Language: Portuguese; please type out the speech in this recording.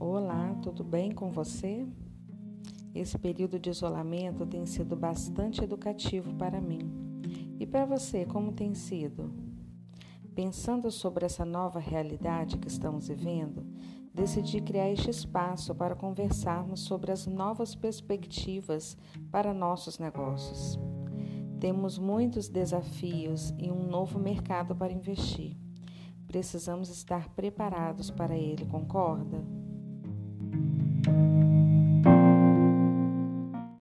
Olá, tudo bem com você? Esse período de isolamento tem sido bastante educativo para mim. E para você, como tem sido? Pensando sobre essa nova realidade que estamos vivendo, decidi criar este espaço para conversarmos sobre as novas perspectivas para nossos negócios. Temos muitos desafios e um novo mercado para investir. Precisamos estar preparados para ele, concorda?